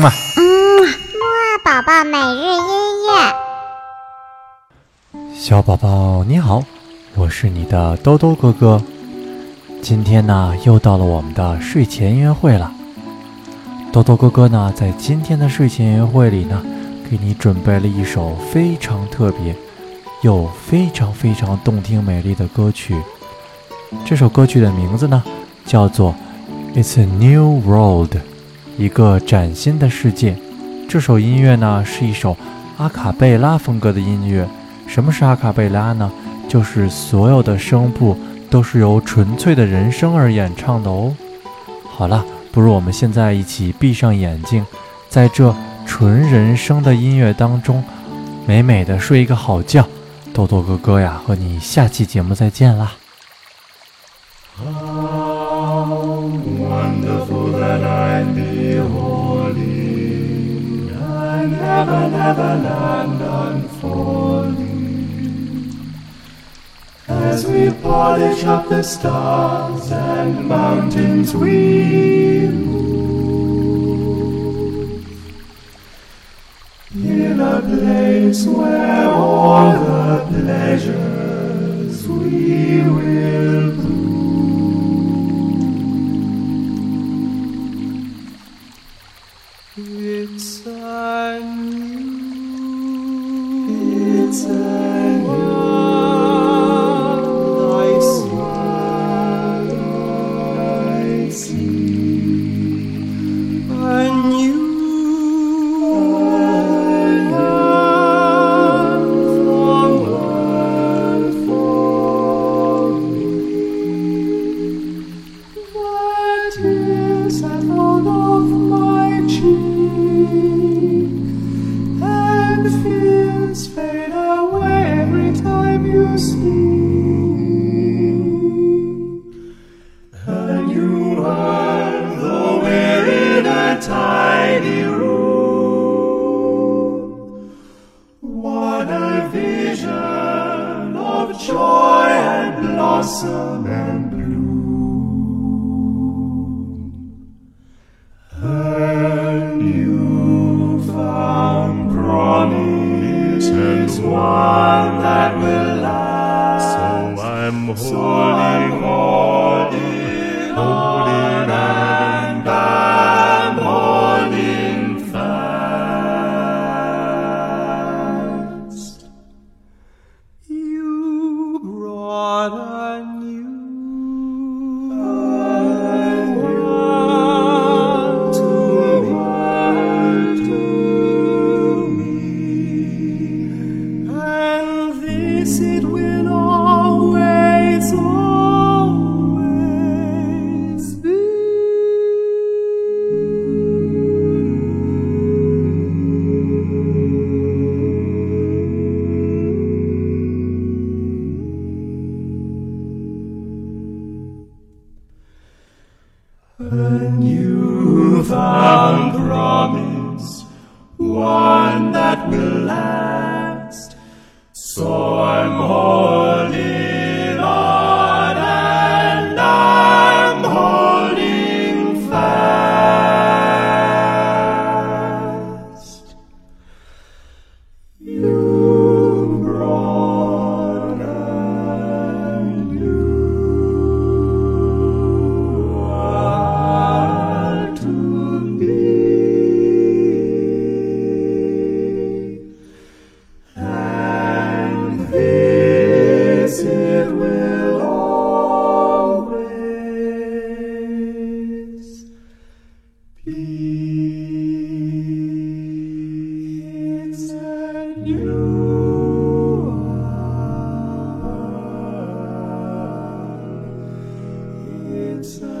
嗯嘛，嗯，木二宝宝每日音乐。小宝宝你好，我是你的兜兜哥哥。今天呢，又到了我们的睡前音乐会了。兜兜哥哥呢，在今天的睡前音乐会里呢，给你准备了一首非常特别又非常非常动听美丽的歌曲。这首歌曲的名字呢，叫做《It's a New World》，一个崭新的世界。这首音乐呢，是一首阿卡贝拉风格的音乐。什么是阿卡贝拉呢？就是所有的声部都是由纯粹的人声而演唱的哦。好了，不如我们现在一起闭上眼睛，在这纯人声的音乐当中，美美的睡一个好觉。豆豆哥哥呀，和你下期节目再见啦！Never, never land unfolding. As we polish up the stars and mountains we move in a place where all the pleasures and bloom. sunset.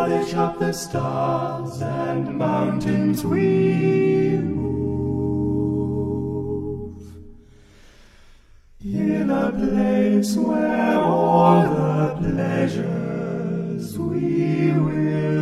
knowledge of the stars and mountains we move. In a place where all the pleasures we will.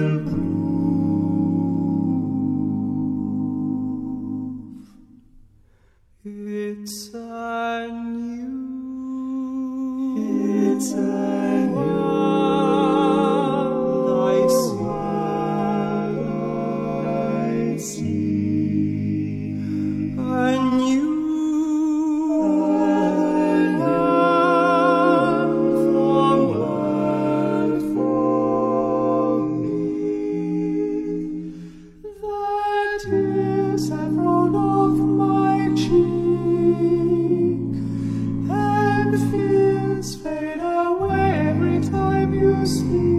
fears fade away every time you see.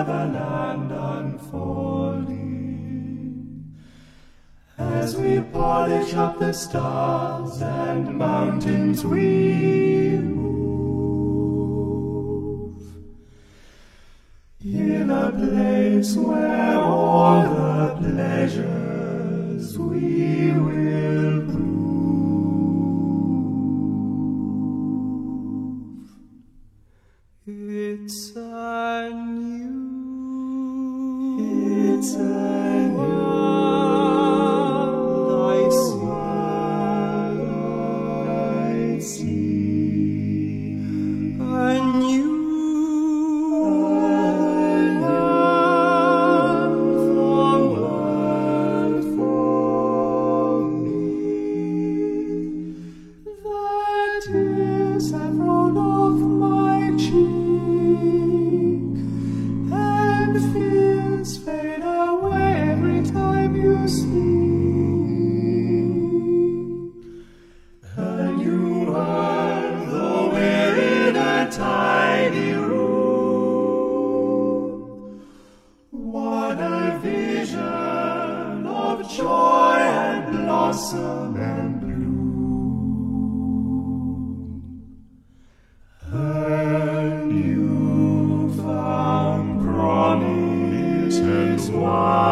neverland unfolding. As we polish up the stars and mountains, we move. In a place where all the pleasures we one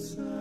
a